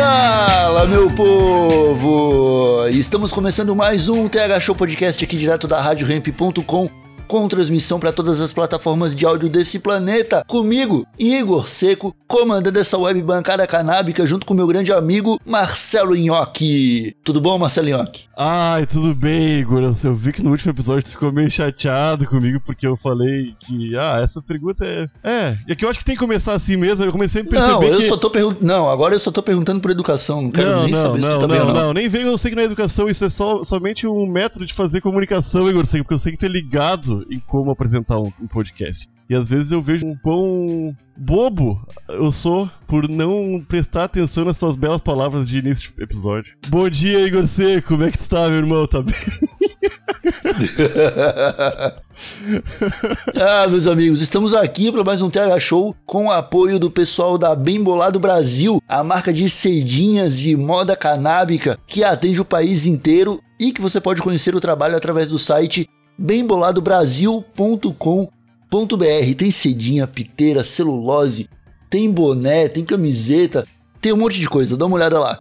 Fala, meu povo! Estamos começando mais um TH Show Podcast aqui direto da RadioRamp.com com transmissão para todas as plataformas de áudio desse planeta. Comigo, Igor Seco, comandando essa web bancada canábica junto com meu grande amigo Marcelo Nhoque. Tudo bom, Marcelo Nhoque? Ai, tudo bem, Igor. Eu vi que no último episódio tu ficou meio chateado comigo porque eu falei que, ah, essa pergunta é. É, é que eu acho que tem que começar assim mesmo. Eu comecei a perceber não, eu que. só tô perguntando. Não, agora eu só tô perguntando por educação. Não quero Não, nem não, saber se não, tu tá bem não, ou não. não, nem vem, eu sei que na educação isso é só, somente um método de fazer comunicação, Igor, sei, porque eu sei que tu é ligado em como apresentar um, podcast. E às vezes eu vejo um quão bobo eu sou por não prestar atenção nas suas belas palavras de início de episódio. Bom dia, Igor Seco, como é que tu tá, meu irmão? Tá bem? Ah, meus amigos, estamos aqui para mais um TH Show com o apoio do pessoal da Bem Bolado Brasil, a marca de cedinhas e moda canábica que atende o país inteiro e que você pode conhecer o trabalho através do site bemboladobrasil.com.br. Tem cedinha, piteira, celulose, tem boné, tem camiseta, tem um monte de coisa, dá uma olhada lá.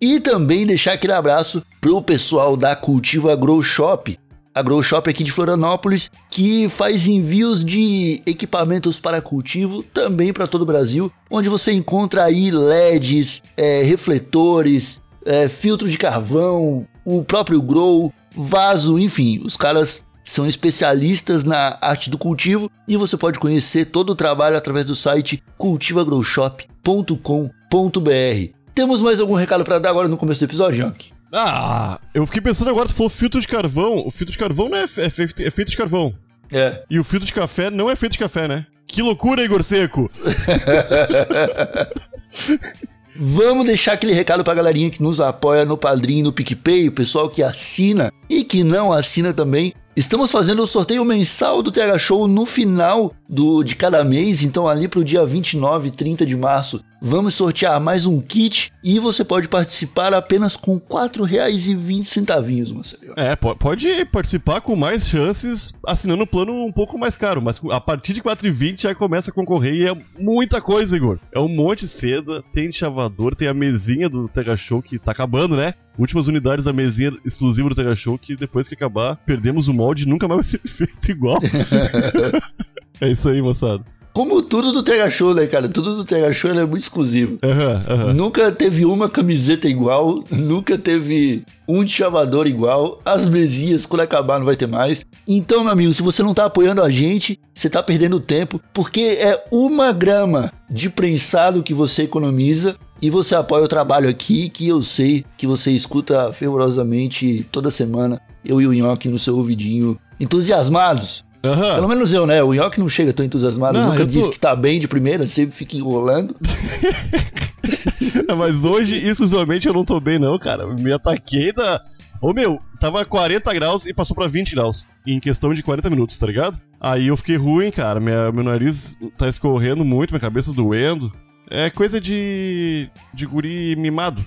E também deixar aquele abraço pro pessoal da Cultiva Grow Shop, a Grow Shop aqui de Florianópolis, que faz envios de equipamentos para cultivo também para todo o Brasil, onde você encontra aí LEDs, é, refletores, é, filtro de carvão, o próprio grow, vaso, enfim, os caras são especialistas na arte do cultivo e você pode conhecer todo o trabalho através do site cultivagrowshop.com.br. Temos mais algum recado para dar agora no começo do episódio, Jank? Ah, eu fiquei pensando agora, tu falou filtro de carvão. O filtro de carvão não é, é fe- é feito de carvão. É. E o filtro de café não é feito de café, né? Que loucura, Igor Seco! Vamos deixar aquele recado pra galerinha que nos apoia no Padrim, no PicPay, o pessoal que assina e que não assina também. Estamos fazendo o sorteio mensal do TH Show no final do, de cada mês, então ali pro dia 29 e 30 de março vamos sortear mais um kit e você pode participar apenas com R$ 4,20, Marcelo. É, po- pode participar com mais chances assinando um plano um pouco mais caro, mas a partir de 4,20 já começa a concorrer e é muita coisa, Igor. É um monte de seda, tem chavador, tem a mesinha do Tega Show que tá acabando, né? Últimas unidades da mesinha exclusiva do Tega Show que depois que acabar, perdemos o molde e nunca mais vai ser feito igual. é isso aí, moçada. Como tudo do TH Show, né, cara? Tudo do TH Show é muito exclusivo. Aham, aham. Nunca teve uma camiseta igual, nunca teve um de chavador igual. As mesinhas, quando acabar, não vai ter mais. Então, meu amigo, se você não tá apoiando a gente, você tá perdendo tempo, porque é uma grama de prensado que você economiza e você apoia o trabalho aqui, que eu sei que você escuta fervorosamente toda semana. Eu e o Nhoque no seu ouvidinho, entusiasmados. Aham. Pelo menos eu, né? O Nhoque não chega tão entusiasmado, Não, nunca tô- disse que tá bem de primeira, sempre fica enrolando. Mas hoje, exclusivamente, eu não tô bem, não, cara. Me ataquei da. Ô meu, tava 40 graus e passou pra 20 graus. Em questão de 40 minutos, tá ligado? Aí eu fiquei ruim, cara. Minha, meu nariz tá escorrendo muito, minha cabeça doendo. É coisa de. de guri mimado.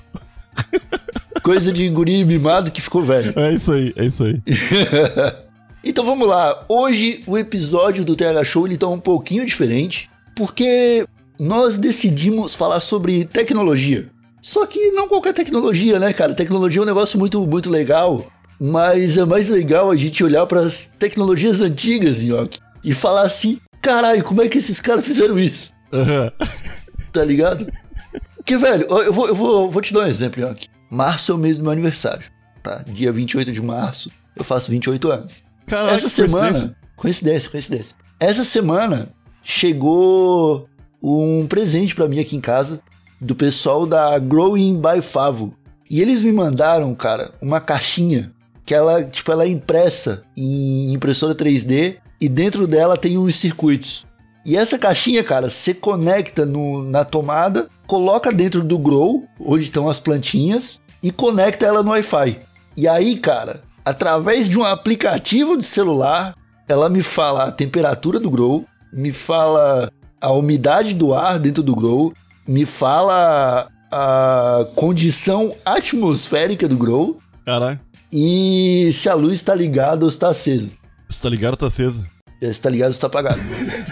Coisa de guri mimado que ficou velho. É isso aí, é isso aí. Então vamos lá. Hoje o episódio do TH Show ele tá um pouquinho diferente, porque nós decidimos falar sobre tecnologia. Só que não qualquer tecnologia, né, cara? Tecnologia é um negócio muito, muito legal, mas é mais legal a gente olhar para as tecnologias antigas, Nhoque, e falar assim: caralho, como é que esses caras fizeram isso? Aham. Tá ligado? Porque, velho, eu vou, eu vou, vou te dar um exemplo, Nhoque. Março é o mês do meu aniversário, tá? Dia 28 de março, eu faço 28 anos. Caralho, Essa semana. Coincidência, coincidência. Essa semana chegou um presente pra mim aqui em casa do pessoal da Growing by Favo. E eles me mandaram, cara, uma caixinha que ela, tipo, ela é impressa em impressora 3D e dentro dela tem uns circuitos. E essa caixinha, cara, você conecta no, na tomada, coloca dentro do Grow, onde estão as plantinhas, e conecta ela no Wi-Fi. E aí, cara, através de um aplicativo de celular, ela me fala a temperatura do Grow, me fala a umidade do ar dentro do Grow, me fala a condição atmosférica do Grow Caralho. e se a luz está ligada ou está acesa. Você tá ligado ou tá acesa? Se está ligado ou está apagado.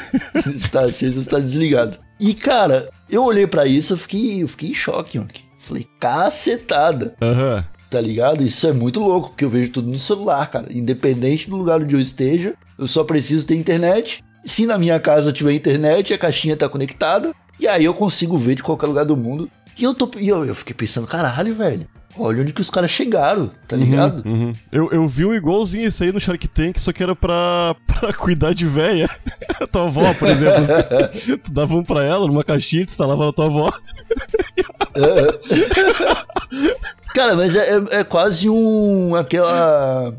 está acesa ou está desligado. E, cara, eu olhei pra isso eu fiquei, eu fiquei em choque, mano. Falei, cacetada. Aham. Tá ligado? Isso é muito louco, porque eu vejo tudo no celular, cara. Independente do lugar onde eu esteja, eu só preciso ter internet. Se na minha casa tiver internet, a caixinha tá conectada. E aí eu consigo ver de qualquer lugar do mundo. E eu, tô, e eu, eu fiquei pensando, caralho, velho. Olha onde que os caras chegaram, tá ligado? Uhum. Eu, eu vi um igualzinho esse aí no Shark Tank, só que era pra, pra cuidar de véia. Tua avó, por exemplo. tu dava um pra ela numa caixinha, tu instalava na tua avó. Cara, mas é, é- é quase um. aquela.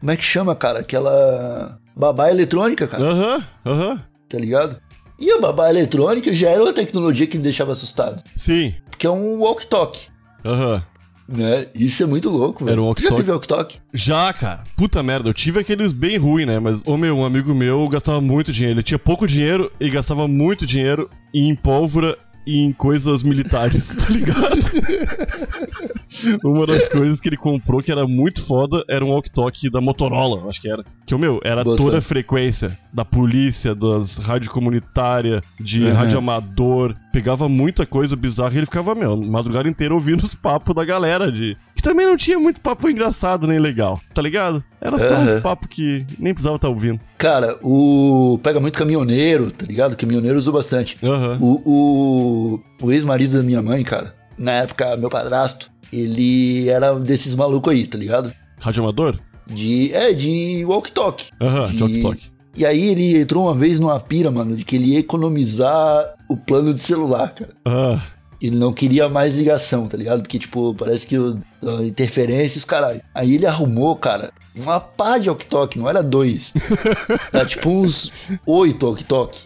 Como é que chama, cara? Aquela. babá eletrônica, cara, Aham, aham. tá ligado? E a babá eletrônica já era uma tecnologia que me deixava assustado. Sim. Que é um walk-talk. Aham. Né? Isso é muito louco, velho. Era um Tu já teve walk-talk? Já, cara. Puta merda, eu tive aqueles bem ruins, né? Mas, ô meu, um amigo meu gastava muito dinheiro. Ele tinha pouco dinheiro e gastava muito dinheiro em pólvora em coisas militares, tá ligado? Uma das coisas que ele comprou que era muito foda era um walkie-talkie da Motorola, acho que era. Que o meu, era Bota. toda a frequência da polícia, das rádio comunitária, de Uhum. rádio amador. Pegava muita coisa bizarra e ele ficava, meu, madrugada inteira ouvindo os papos da galera de. Que também não tinha muito papo engraçado nem legal, tá ligado? Era só uns Uhum. papos que nem precisava estar ouvindo. Cara, o. Pega muito caminhoneiro, tá ligado? Caminhoneiro usa bastante. Aham. O, o, o ex-marido da minha mãe, cara, na época, meu padrasto, ele era desses malucos aí, tá ligado? Rádio amador? De. É, de walk-talk. Aham, De- de walkie-talkie. E aí ele entrou uma vez numa pira, mano, de que ele ia economizar o plano de celular, cara. Ah, Ele não queria mais ligação, tá ligado? Porque, tipo, parece que o, a interferência e os caralho. Aí ele arrumou, cara, uma pá de walk-talk, não era dois. Era tipo uns oito walk-talk.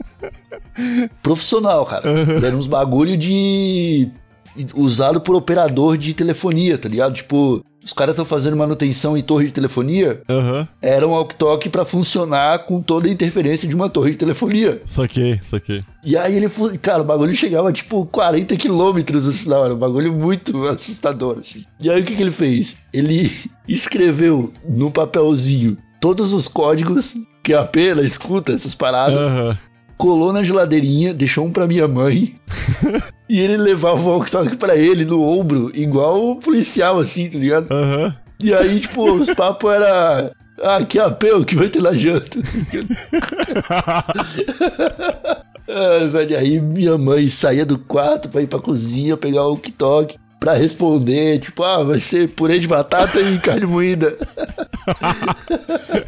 Profissional, cara. Era uns bagulho de. usado por operador de telefonia, tá ligado? Tipo, os caras estão fazendo manutenção em torre de telefonia. aham. Era um walk-talk pra funcionar com toda a interferência de uma torre de telefonia. Saquei, saquei. E aí ele, cara, o bagulho chegava tipo 40 quilômetros assim na hora, um bagulho muito assustador, assim. E aí o que, que ele fez? Ele escreveu no papelzinho todos os códigos que a pena escuta essas paradas, Aham. Colou na geladeirinha, deixou um pra minha mãe. e ele levava o walkie-talkie pra ele no ombro, igual o policial, assim, tá ligado? Aham. E aí, tipo, os papos era. Ah, que apelo que vai ter na janta. ah, velho, aí minha mãe saía do quarto pra ir pra cozinha, pegar o walkie-talkie pra responder, tipo, ah, vai ser purê de batata e carne moída.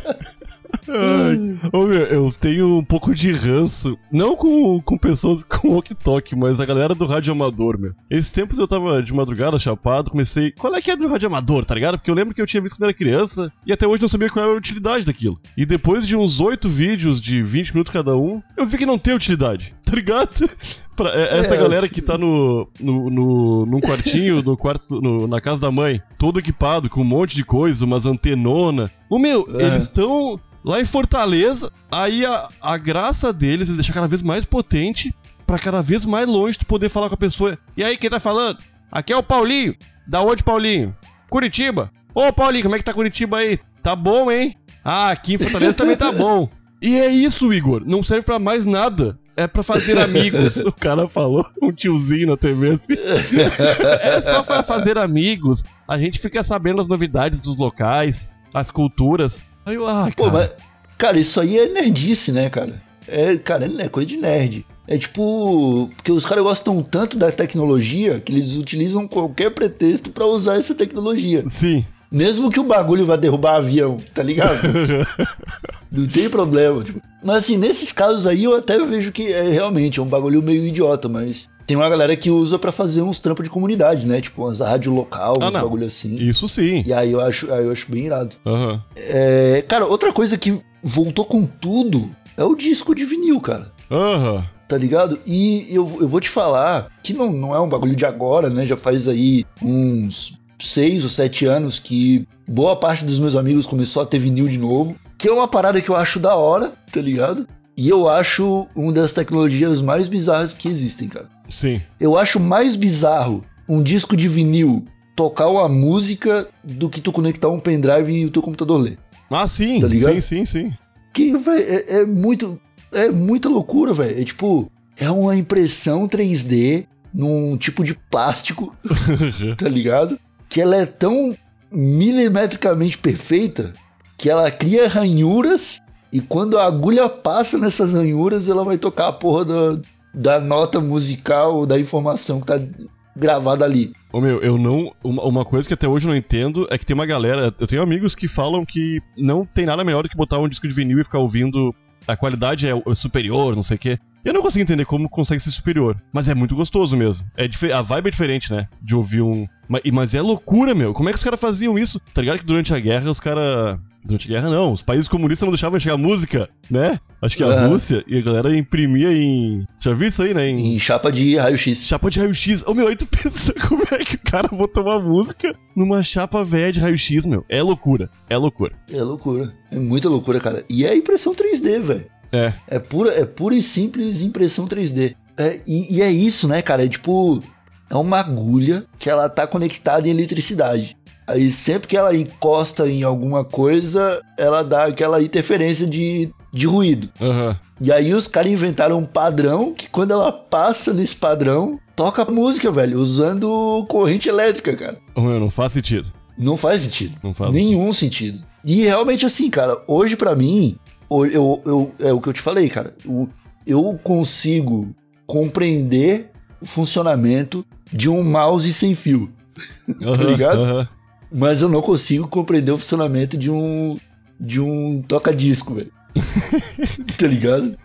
Ô, meu, eu tenho um pouco de ranço, não com, com pessoas com walkie-talkie, mas a galera do rádio amador, meu. Esses tempos eu tava de madrugada chapado, comecei. Qual é que é do rádio amador, tá ligado? Porque eu lembro que eu tinha visto quando era criança e até hoje não sabia qual era a utilidade daquilo. E depois de uns oito vídeos de 20 minutos cada um, eu vi que não tem utilidade, tá ligado? Pra, é- essa É, galera que tá no, no, no, num quartinho, no quarto, no- na casa da mãe, todo equipado com um monte de coisa, umas antenona. O meu, É. eles estão lá em Fortaleza, aí a, a graça deles é deixar cada vez mais potente pra cada vez mais longe tu poder falar com a pessoa. E aí, quem tá falando? Aqui é o Paulinho. Da onde, Paulinho? Curitiba. Ô, Paulinho, como é que tá Curitiba aí? Tá bom, hein? Ah, aqui em Fortaleza também tá bom. E é isso, Igor. Não serve pra mais nada. É pra fazer amigos. o cara falou, um tiozinho na TV assim. é só pra fazer amigos. A gente fica sabendo as novidades dos locais, as culturas. Aí eu, ah, Pô, cara. mas, cara, isso aí é nerdice, né, cara? É, cara, é coisa de nerd. É tipo, porque os caras gostam tanto da tecnologia que eles utilizam qualquer pretexto pra usar essa tecnologia. Sim. Mesmo que o bagulho vá derrubar avião, tá ligado? Não tem problema, tipo. Mas assim, nesses casos aí eu até vejo que é realmente é um bagulho meio idiota, mas tem uma galera que usa pra fazer uns trampos de comunidade, né? Tipo, umas rádio local, Ah, uns não. bagulho assim. Isso sim. E aí eu acho, aí eu acho bem irado. Aham. É, cara, outra coisa que voltou com tudo é o disco de vinil, cara. Aham. tá ligado? E eu, eu vou te falar que não, não é um bagulho de agora, né? Já faz aí uns seis ou sete anos que boa parte dos meus amigos começou a ter vinil de novo, que é uma parada que eu acho da hora, tá ligado? E eu acho uma das tecnologias mais bizarras que existem, cara. Sim. Eu acho mais bizarro um disco de vinil tocar uma música do que tu conectar um pendrive e o teu computador ler. Ah, sim. Tá ligado? sim, sim, sim. Que, velho, é, é muito. É muita loucura, velho. É tipo. É uma impressão 3D num tipo de plástico, tá ligado? Que ela é tão milimetricamente perfeita que ela cria ranhuras e quando a agulha passa nessas ranhuras, ela vai tocar a porra da, da nota musical, da informação que tá gravada ali. Ô meu, eu não. Uma, uma coisa que até hoje eu não entendo é que tem uma galera. Eu tenho amigos que falam que não tem nada melhor do que botar um disco de vinil e ficar ouvindo. A qualidade é é superior, não sei o quê. Eu não consigo entender como consegue ser superior. Mas é muito gostoso mesmo. É a vibe é diferente, né? De ouvir um. Ma- Mas é loucura, meu. Como é que os caras faziam isso? Tá ligado que durante a guerra os caras. Durante a guerra não, os países comunistas não deixavam chegar música, né? Acho que a Aham. Rússia e a galera imprimia em. Já viu isso aí, né? Em Em chapa de raio-x. Chapa de raio-x. Ô meu, aí tu pensa como é que o cara botou uma música numa chapa velha de raio-x, meu. É loucura. É loucura. É loucura. É muita loucura, cara. E é impressão 3D, velho. É. É pura, é pura e simples impressão 3D. É, e, e é isso, né, cara? É tipo. É uma agulha que ela tá conectada em eletricidade. Aí sempre que ela encosta em alguma coisa, ela dá aquela interferência de, de ruído. Aham. E aí os caras inventaram um padrão que quando ela passa nesse padrão, toca música, velho, usando corrente elétrica, cara. Meu, não faz sentido. Não faz sentido. Não faz. Nenhum sentido. E realmente assim, cara, hoje pra mim, eu, eu, é o que eu te falei, cara. o- eu consigo compreender o funcionamento de um mouse sem fio. Aham, ligado? aham. Mas eu não consigo compreender o funcionamento de um. de um toca-disco, velho. tá ligado?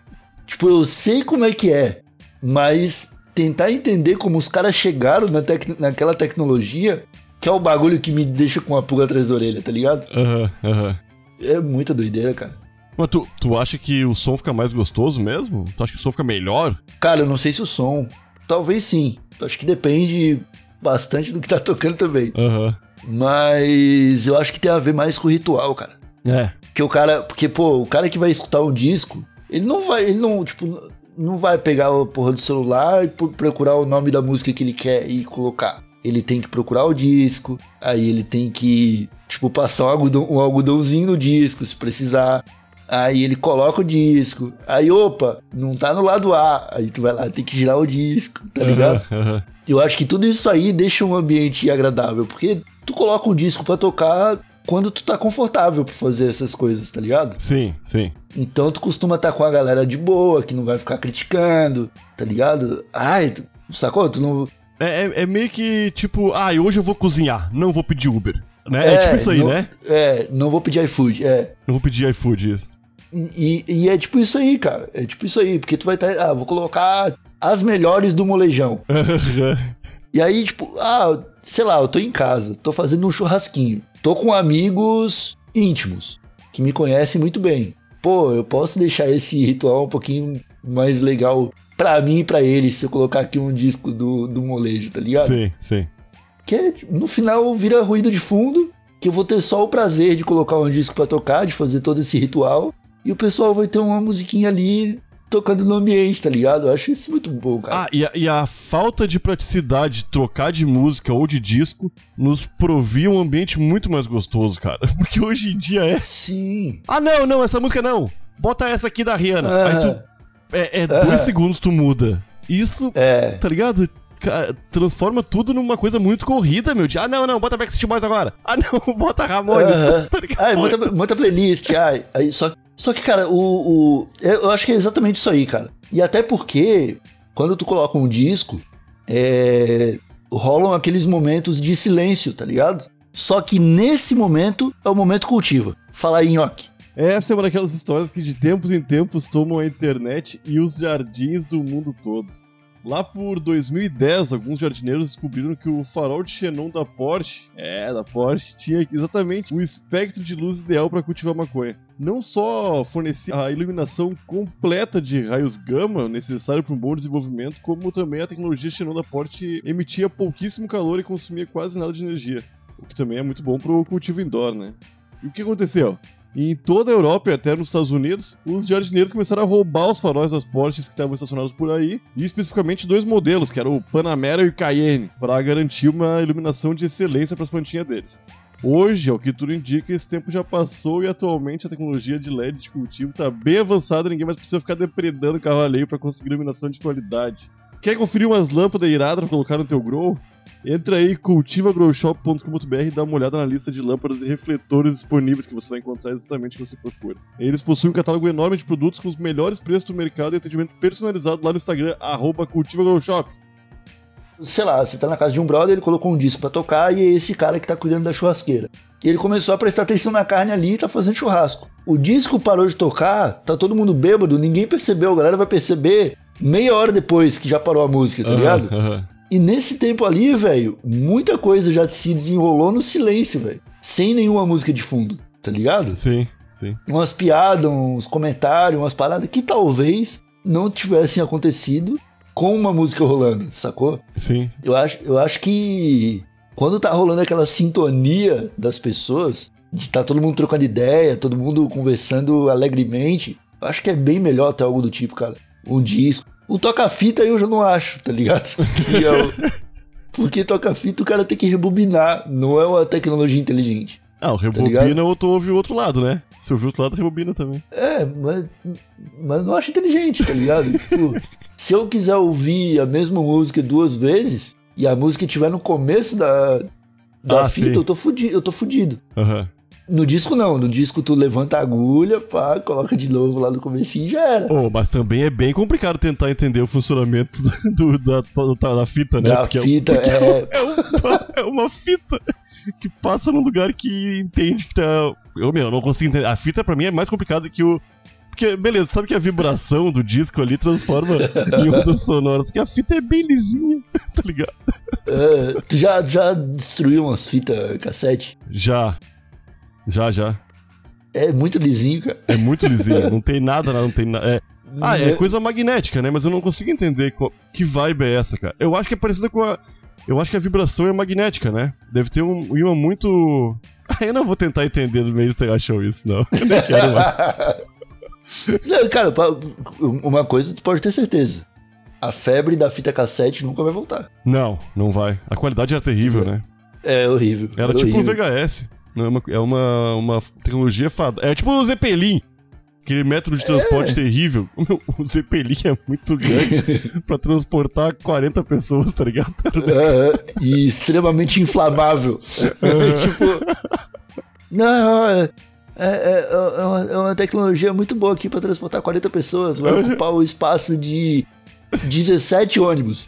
Tipo, eu sei como é que é, mas tentar entender como os caras chegaram na tec- naquela tecnologia, que é o bagulho que me deixa com a pulga atrás da orelha, tá ligado? Aham, aham. É muita doideira, cara. Mas tu, tu acha que o som fica mais gostoso mesmo? Tu acha que o som fica melhor? Cara, eu não sei se o som. Talvez sim. Acho que depende bastante do que tá tocando também. Aham. Mas eu acho que tem a ver mais com o ritual, cara. É. Que o cara. Porque, pô, o cara que vai escutar um disco, ele não vai. Ele não, tipo, não vai pegar a porra do celular e pro- procurar o nome da música que ele quer e colocar. Ele tem que procurar o disco, aí ele tem que, tipo, passar um, algodão, um algodãozinho no disco, se precisar. Aí ele coloca o disco. Aí, opa, não tá no lado A. Aí tu vai lá, tem que girar o disco, tá ligado? Eu acho que tudo isso aí deixa um ambiente agradável, porque tu coloca um disco pra tocar quando tu tá confortável pra fazer essas coisas, tá ligado? Sim, sim. Então tu costuma estar com a galera de boa, que não vai ficar criticando, tá ligado? Ai, tu, sacou? Tu não. É, é, é meio que tipo, ah, hoje eu vou cozinhar, não vou pedir Uber. Né? É, tipo isso aí, não- né? É, não vou pedir iFood, é. Não vou pedir iFood, isso. E, e- e é tipo isso aí, cara. É tipo isso aí, porque tu vai estar. ah, vou colocar as melhores do molejão. E aí, tipo, ah, sei lá, eu tô em casa, tô fazendo um churrasquinho. Tô com amigos íntimos, que me conhecem muito bem. Pô, eu posso deixar esse ritual um pouquinho mais legal pra mim e pra eles se eu colocar aqui um disco do, do molejo, tá ligado? sim, sim. Que é, no final vira ruído de fundo, que eu vou ter só o prazer de colocar um disco pra tocar, de fazer todo esse ritual. E o pessoal vai ter uma musiquinha ali tocando no ambiente, tá ligado? Eu acho isso muito bom, cara. Ah, e a, e a falta de praticidade de trocar de música ou de disco nos provia um ambiente muito mais gostoso, cara. Porque hoje em dia é. Sim. Ah, não, não, essa música não. Bota essa aqui da Rihanna. Aí tu. É, é Aham. dois segundos tu muda. Isso, É. tá ligado? Transforma tudo numa coisa muito corrida, meu. De, ah, não, não, bota Backstreet Boys agora. Ah, não, bota Ramones. Aham. tá ligado? Ai, muita, muita playlist, ai. Aí, só, só que, cara, o, o. Eu acho que é exatamente isso aí, cara. E até porque, quando tu coloca um disco, é, rolam aqueles momentos de silêncio, tá ligado? Só que nesse momento é o momento cultiva. Fala aí, nhoque. Essa é uma daquelas histórias que de tempos em tempos tomam a internet e os jardins do mundo todo. Lá por 2010, alguns jardineiros descobriram que o farol de xenon da Porsche, é, da Porsche, tinha exatamente o espectro de luz ideal para cultivar maconha. não só fornecia a iluminação completa de raios gama necessária para um bom desenvolvimento, como também a tecnologia Xenon Porte emitia pouquíssimo calor e consumia quase nada de energia, o que também é muito bom para o cultivo indoor, né? E o que aconteceu? Em toda a Europa e até nos Estados Unidos, os jardineiros começaram a roubar os faróis das Porsches que estavam estacionados por aí, e especificamente dois modelos, que eram o Panamera e o Cayenne, para garantir uma iluminação de excelência para as plantinhas deles. Hoje, ao que tudo indica, esse tempo já passou e atualmente a tecnologia de LEDs de cultivo está bem avançada, ninguém mais precisa ficar depredando o carro alheio para conseguir iluminação de qualidade. Quer conferir umas lâmpadas iradas para colocar no teu grow? Entra aí cultivagrowshop.com.br e dá uma olhada na lista de lâmpadas e refletores disponíveis que você vai encontrar exatamente o que você procura. Eles possuem um catálogo enorme de produtos com os melhores preços do mercado e atendimento personalizado lá no Instagram, cultivagrowshop sei lá, você tá na casa de um brother, ele colocou um disco para tocar e é esse cara que tá cuidando da churrasqueira. E ele começou a prestar atenção na carne ali e tá fazendo churrasco. O disco parou de tocar, tá todo mundo bêbado, ninguém percebeu, a galera vai perceber meia hora depois que já parou a música, tá uhum, ligado? Uhum. E nesse tempo ali, velho, muita coisa já se desenrolou no silêncio, velho. Sem nenhuma música de fundo, tá ligado? Sim, sim. Umas piadas, uns comentários, umas paradas que talvez não tivessem acontecido com uma música rolando, sacou? Sim. Eu acho, eu acho que quando tá rolando aquela sintonia das pessoas, de tá todo mundo trocando ideia, todo mundo conversando alegremente, eu acho que é bem melhor ter algo do tipo, cara. Um disco. O toca-fita eu já não acho, tá ligado? É porque toca-fita o cara tem que rebobinar, não é uma tecnologia inteligente. Ah, o tá rebobina tá ou tu ouve o outro lado, né? Se ouve o outro lado, rebobina também. É, mas, mas não acho inteligente, tá ligado? tipo, se eu quiser ouvir a mesma música duas vezes e a música estiver no começo da, da ah, fita, eu tô fudido. Eu tô fudido. Uhum. No disco não, no disco tu levanta a agulha, pá, coloca de novo lá no começo e já era. Oh, mas também é bem complicado tentar entender o funcionamento do, da, da, da fita, né? Da porque fita, é, é... É, uma, é uma fita que passa num lugar que entende que tá... Eu, meu, não consigo entender. A fita pra mim é mais complicada que o, porque, beleza, sabe que a vibração do disco ali transforma em ondas sonoras, que a fita é bem lisinha, tá ligado? Uh, tu já, já destruiu umas fitas cassete? Já. Já, já. É muito lisinho, cara. É muito lisinho, não tem nada, não tem nada. É... Ah, é coisa magnética, né? Mas eu não consigo entender qual... que vibe é essa, cara. Eu acho que é parecida com a. Eu acho que a vibração é magnética, né? Deve ter um imã muito. Eu não vou tentar entender no meio achou isso, não. Eu não quero mais. Cara, uma coisa tu pode ter certeza. A febre da fita cassete nunca vai voltar. Não, não vai. A qualidade era terrível, né? É horrível. Era é tipo horrível. um VHS. É uma, é uma, uma tecnologia fada. É tipo o Zeppelin. Aquele método de transporte é. terrível. O Zeppelin é muito grande pra transportar 40 pessoas, tá ligado? É, e extremamente inflamável. tipo. Não, é, é, é, é, uma, é, uma, tecnologia muito boa aqui para transportar 40 pessoas. Vai ocupar o espaço de 17 ônibus.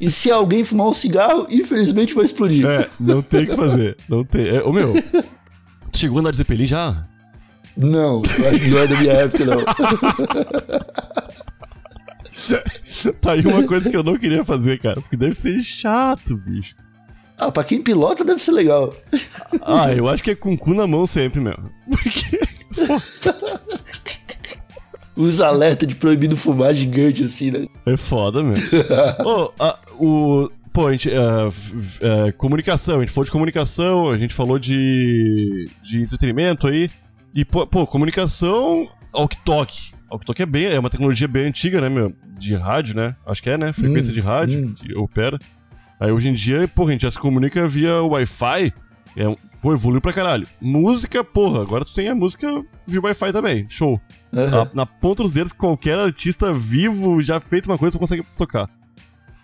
E se alguém fumar um cigarro, infelizmente vai explodir. É, não tem o que fazer. Não tem. É, ô meu, chegou a andar de Zeppelin já? Não, acho que não é da minha época, não. tá aí uma coisa que eu não queria fazer, cara. Porque deve ser chato, bicho. Ah, pra quem pilota deve ser legal. Ah, eu acho que é com o cu na mão sempre, meu. Porque. Os alertas de proibido fumar gigante assim, né? É foda, meu. oh, a, o. Pô, a gente. Uh, uh, comunicação, a gente falou de comunicação, a gente falou de. de entretenimento aí. E, pô, pô comunicação. Ok-Tok. Ok-Tok é bem. É uma tecnologia bem antiga, né, meu? De rádio, né? Acho que é, né? Frequência hum, de rádio hum. que opera. Aí hoje em dia, porra, a gente já se comunica via Wi-Fi. É, pô, evoluiu pra caralho. Música, porra, agora tu tem a música via Wi-Fi também. Show. Uhum. Na, na, ponta dos dedos, qualquer artista vivo já feito uma coisa, tu consegue tocar.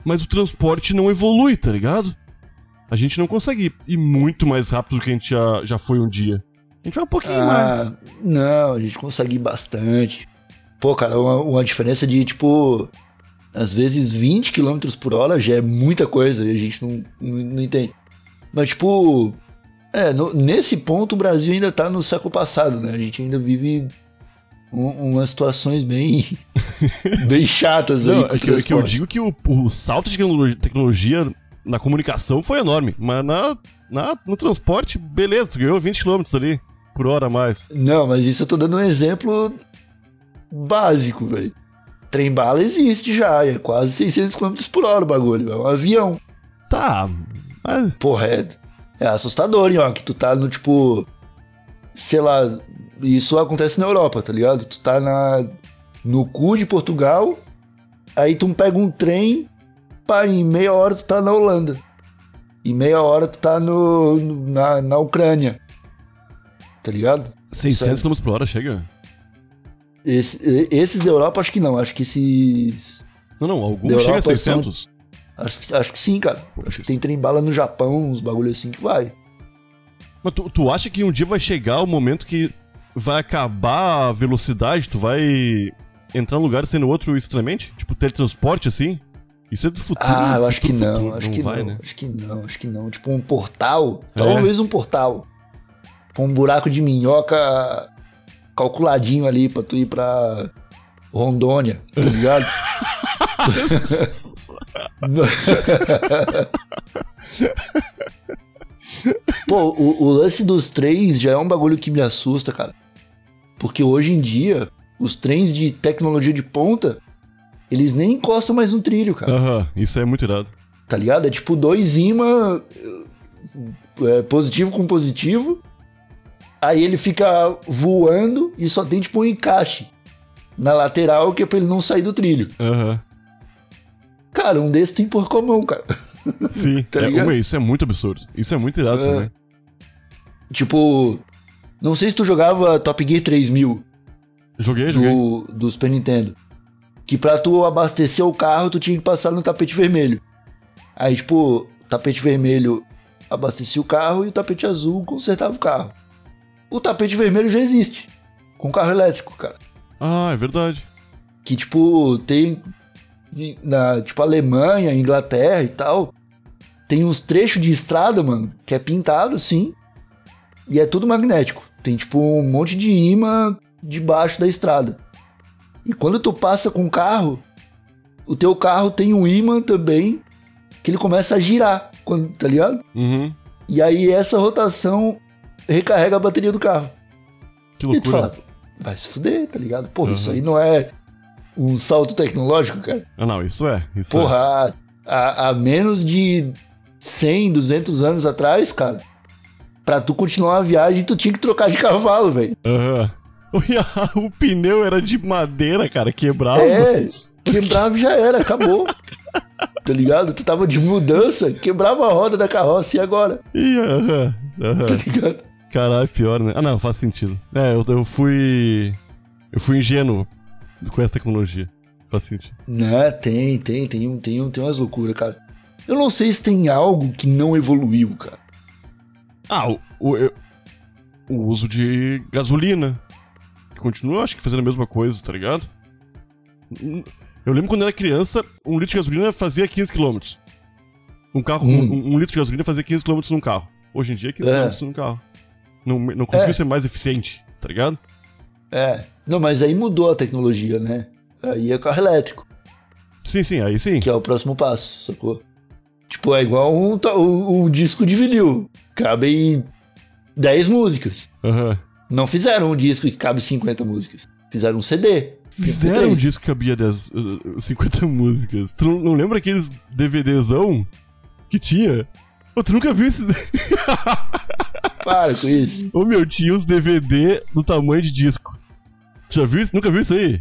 Mas o transporte não evolui, tá ligado? A gente não consegue ir muito mais rápido do que a gente já, já foi um dia. A gente vai um pouquinho ah, mais. Não, a gente consegue ir bastante. Pô, cara, uma, uma diferença de tipo às vezes 20 km por hora já é muita coisa e a gente não, não, não entende. Mas, tipo, é, no, nesse ponto o Brasil ainda tá no século passado, né? A gente ainda vive um, umas situações bem, bem chatas não, aí. É que, é que, eu digo que o, o salto de tecnologia na comunicação foi enorme, mas na, na, no transporte, beleza, tu ganhou 20 km ali. por hora a mais. Não, mas isso eu tô dando um exemplo básico, velho. Trem bala existe já, é quase 600 km por hora o bagulho, é um avião. Tá, mas... Porra, é, é assustador, hein, ó, que tu tá no tipo. Sei lá, isso acontece na Europa, tá ligado? Tu tá na, no cu de Portugal, aí tu pega um trem, pá, em meia hora tu tá na Holanda. Em meia hora tu tá no, no- na, na Ucrânia. Tá ligado? 600 km por hora chega? Esse- esses da Europa acho que não, acho que esses. Não, não, alguns chega a Europa 600. Acho, que- acho que sim, cara. Acho que tem trem bala no Japão, uns bagulho assim que vai. Mas tu, tu acha que um dia vai chegar o momento que vai acabar a velocidade, tu vai entrar num lugar sendo outro estranhamente? Tipo teletransporte assim? Isso é do futuro. Ah, eu é acho que não, futuro, acho que vai, não, né? acho que não, acho que não. Tipo um portal, É. talvez um portal. Com um buraco de minhoca calculadinho ali pra tu ir pra Rondônia, tá ligado? Pô, o, o lance dos trens já é um bagulho que me assusta, cara. Porque hoje em dia, os trens de tecnologia de ponta, eles nem encostam mais no trilho, cara Aham, isso é muito irado. tá ligado? É tipo dois imã é, positivo com positivo. Aí ele fica voando e só tem tipo um encaixe na lateral que é pra ele não sair do trilho. Aham. Cara, um desses tu empurra com a mão, cara. Sim, Tá é, isso é muito absurdo. Isso é muito irado É. também. Tipo, não sei se tu jogava Top Gear 3000 Joguei, joguei. do, do Super Nintendo. Que pra tu abastecer o carro, tu tinha que passar no tapete vermelho. Aí, tipo, o tapete vermelho abastecia o carro e o tapete azul consertava o carro. O tapete vermelho já existe. Com carro elétrico, cara. Ah, é verdade. Que, tipo, tem. Na, tipo, Alemanha, Inglaterra e tal. Tem uns trechos de estrada, mano, que é pintado, sim. E é tudo magnético. Tem, tipo, um monte de imã debaixo da estrada. E quando tu passa com o carro, o teu carro tem um imã também que ele começa a girar, quando, tá ligado? Uhum. E aí essa rotação recarrega a bateria do carro. Que E tu loucura. fala, vai se fuder, tá ligado? Porra, Uhum. isso aí não é um salto tecnológico, cara. Ah, não, isso é. Isso é. Porra, há, há- há menos de 100, 200 anos atrás, cara, pra tu continuar a viagem, tu tinha que trocar de cavalo, velho. Aham. o pneu era de madeira, cara, quebrava. É, quebrava e já era, acabou. Tá ligado? Tu tava de mudança, quebrava a roda da carroça e agora, Ih, aham, aham. tá ligado? Caralho, pior, né? Ah, não, faz sentido. É, eu, eu fui. Eu fui ingênuo com essa tecnologia. Faz sentido. Né, tem, tem, tem, um, tem, um, tem umas loucuras, cara. Eu não sei se tem algo que não evoluiu, cara. Ah, o, o, o uso de gasolina. Continua, acho que fazendo a mesma coisa, tá ligado? Hum, Eu lembro quando eu era criança, um litro de gasolina fazia 15 km. Um carro, Hum. um, um litro de gasolina fazia 15 km num carro. Hoje em dia é 15 É. km num carro. Não, não conseguiu É. ser mais eficiente, tá ligado? É. Não, mas aí mudou a tecnologia, né? Aí é carro elétrico, Sim, sim, aí sim. que é o próximo passo, sacou? Tipo, é igual um, um, um disco de vinil. Cabe em 10 músicas. Aham. Não fizeram um disco que cabe 50 músicas. Fizeram um CD. Fizeram um 53. disco que cabia 10, uh, 50 músicas. Tu não, não lembra aqueles DVDzão que tinha? Tu nunca viu esses. Para com isso. Ô meu, tinha os DVD do tamanho de disco. Já viu isso? Nunca viu isso aí?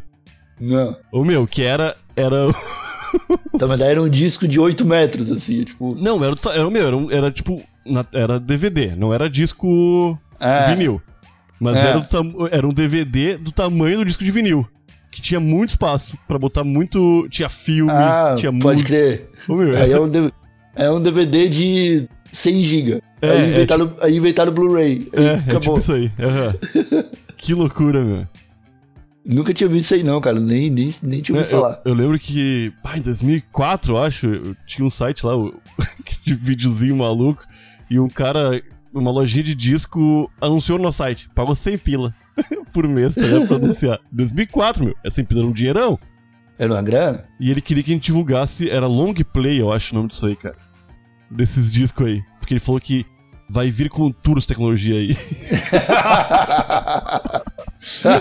Não. Ô meu, que era. Era. Tá, mas daí era um disco de 8 metros, assim, tipo. Não, era, era, meu, era, era tipo. na- era DVD, não era disco Ah, vinil. Mas É. era, do era um DVD do tamanho do disco de vinil. Que tinha muito espaço pra botar muito. Tinha filme, Ah, tinha pode música. crer. Ô meu, Aí é um, é um DVD de 100 GB. É, aí é inventaram, aí inventaram o Blu-ray. É, é acabou. tipo isso aí. aham. que loucura, meu. Nunca tinha visto isso aí, não, cara. Nem, nem, nem tinha É, ouvido eu, falar. eu lembro que, pá, em 2004, eu acho, eu tinha um site lá, de videozinho maluco, e um cara, uma lojinha de disco, anunciou no nosso site. Pagou 100 pila por mês, tá ligado? Pra anunciar. 2004, meu. É 100 pila era um dinheirão. Era uma grana? E ele queria que a gente divulgasse, era long play, eu acho o nome disso aí, cara. Desses discos aí. Porque ele falou que vai vir com turos tecnologia aí.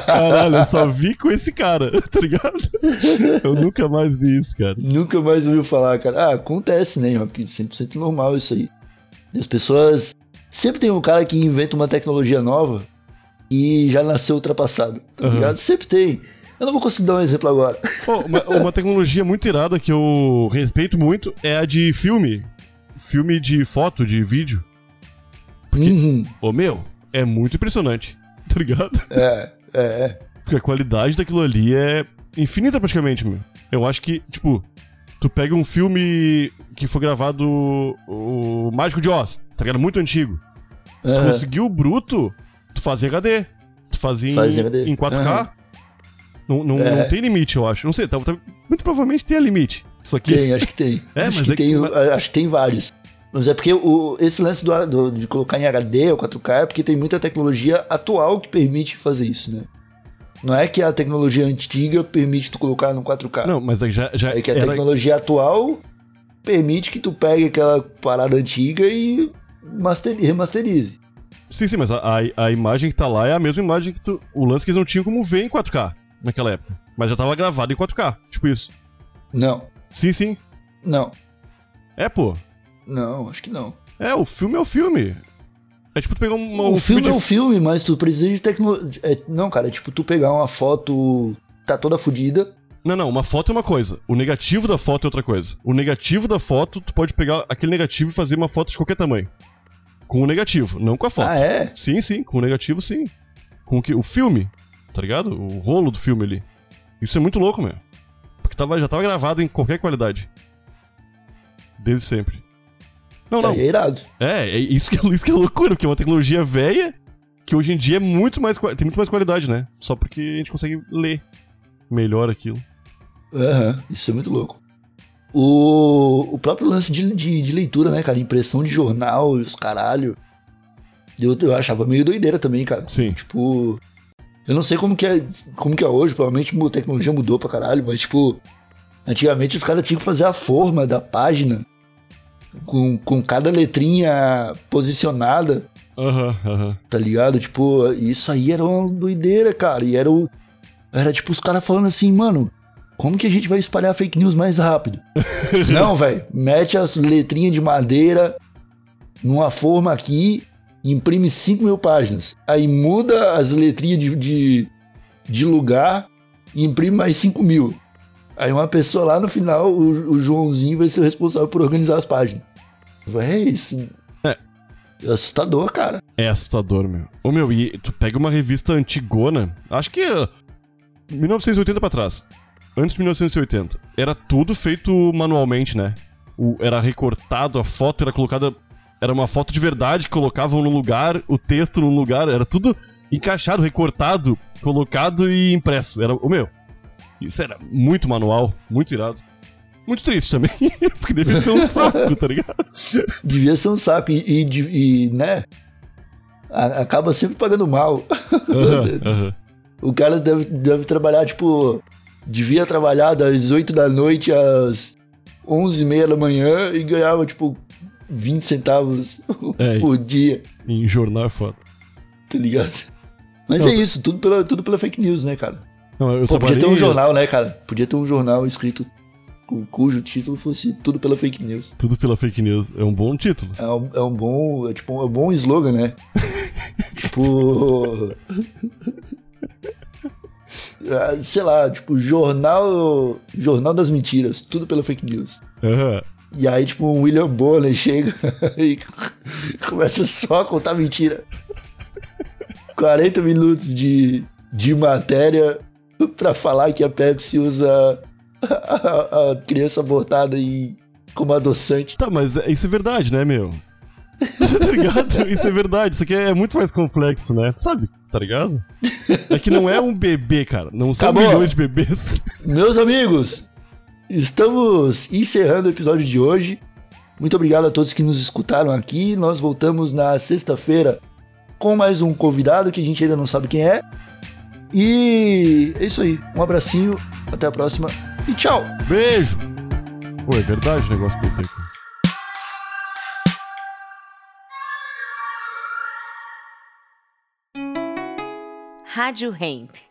Caralho, eu só vi com esse cara, tá ligado? Eu nunca mais vi isso, cara. Nunca mais ouviu falar, cara. Ah, acontece, né, Rock? 100% normal isso aí. As pessoas. Sempre tem um cara que inventa uma tecnologia nova e já nasceu ultrapassado, tá Uhum. ligado? Sempre tem. Eu não vou conseguir dar um exemplo agora. Pô, uma, uma tecnologia muito irada que eu respeito muito é a de filme. Filme de foto, de vídeo. Uhum. Ô meu, é muito impressionante, tá ligado? É, é, é. Porque a qualidade daquilo ali é infinita praticamente, meu. Eu acho que, tipo, tu pega um filme que foi gravado o Mágico de Oz, tá ligado? Muito antigo. Se tu conseguiu o bruto, tu fazia HD. Tu fazia em, Faz em HD. em 4K. Aham. Não, não, É. não tem limite, eu acho. Não sei, tá, tá- muito provavelmente tem limite. Isso aqui. Tem, acho que tem. É, acho mas que é tem, mas- acho que tem vários. Mas é porque o, esse lance do, do- de colocar em HD ou 4K é porque tem muita tecnologia atual que permite fazer isso, né? Não é que a tecnologia antiga permite tu colocar no 4K. Não, mas aí já, já É que a tecnologia atual permite que tu pegue aquela parada antiga e master- remasterize. Sim, sim, mas a, a, a imagem que tá lá é a mesma imagem que tu. O lance que eles não tinham como ver em 4K naquela época. Mas já tava gravado em 4K. Tipo isso. Não, Sim, sim. não, É, pô. Não, acho que não. É, o filme é o filme. É tipo tu pegar uma, o um filme de... é o filme, mas tu precisa de tecnologia. não, cara, é tipo tu pegar uma foto, tá toda fodida. Não, não, uma foto é uma coisa. O negativo da foto é outra coisa. O negativo da foto, tu pode pegar aquele negativo e fazer uma foto de qualquer tamanho. Com o negativo, não com a foto. Ah, é? Sim, sim, com o negativo sim. Com o que? O filme, tá ligado? O rolo do filme ali. Isso é muito louco, meu. Porque tava, já tava gravado em qualquer qualidade. Desde sempre. Não, não. É irado. É, é isso que, é- isso que é loucura, porque é uma tecnologia velha que hoje em dia é muito mais, tem muito mais qualidade, né? Só porque a gente consegue ler melhor aquilo. Aham, isso é muito louco. O, o próprio lance de, de, de leitura, né, cara? Impressão de jornal, os caralho. Eu, eu achava meio doideira também, cara. Sim. Tipo, eu não sei como que é, como que é hoje, provavelmente a tecnologia mudou pra caralho, mas tipo, antigamente os caras tinham que fazer a forma da página com, com cada letrinha posicionada, Aham, aham. tá ligado? Tipo, isso aí era uma doideira, cara. E era o. Era tipo os caras falando assim, mano, como que a gente vai espalhar fake news mais rápido? Não, velho. Mete as letrinhas de madeira numa forma aqui, imprime 5 mil páginas. Aí muda as letrinhas de, de, de lugar e imprime mais 5 mil. Aí uma pessoa lá no final, o, o Joãozinho, vai ser o responsável por organizar as páginas. Véi, isso. É. É assustador, cara. É assustador, meu. Ô, meu, e tu pega uma revista antigona, acho que uh, 1980 pra trás. Antes de 1980. Era tudo feito manualmente, né? O- era recortado, a foto era colocada. Era uma foto de verdade, colocavam no lugar, o texto no lugar, era tudo encaixado, recortado, colocado e impresso. Era o meu. Isso era muito manual, muito irado. Muito triste também, porque deveria ser um saco, tá ligado? Devia ser um saco. E, e e, né? a- Acaba sempre pagando mal. Aham, aham. O cara deve, deve trabalhar, tipo. Devia trabalhar das 8 da noite às 11 e meia da manhã e ganhava, tipo, 20 centavos É. por dia, Em jornal é foda. tá ligado? Mas Não, é isso, tudo pela, tudo pela fake news, né, cara? Não, Pô, podia ter um jornal, né, cara? Podia ter um jornal escrito cu- cujo título fosse tudo pela fake news. Tudo pela fake news. É um bom título. É um, é um bom. É tipo, é um bom slogan, né? tipo. ah, Sei lá, tipo, jornal. Jornal das mentiras, tudo pela fake news. Aham. E aí, tipo, o William Bonner chega e começa só a contar mentira. 40 minutos de, de matéria pra falar que a Pepsi usa a, a criança abortada em, como adoçante. Tá, mas é- isso é verdade, né, meu? tá ligado? Isso é verdade. Isso aqui é muito mais complexo, né? Sabe? Tá ligado? É que não é um bebê, cara. Não são Acabou. milhões de bebês. Meus amigos, estamos encerrando o episódio de hoje. Muito obrigado a todos que nos escutaram aqui. Nós voltamos na sexta-feira com mais um convidado que a gente ainda não sabe quem é. E é isso aí. Um abracinho, até a próxima e tchau. Beijo! Pô, é verdade o negócio que eu tenho. Rádio Hemp.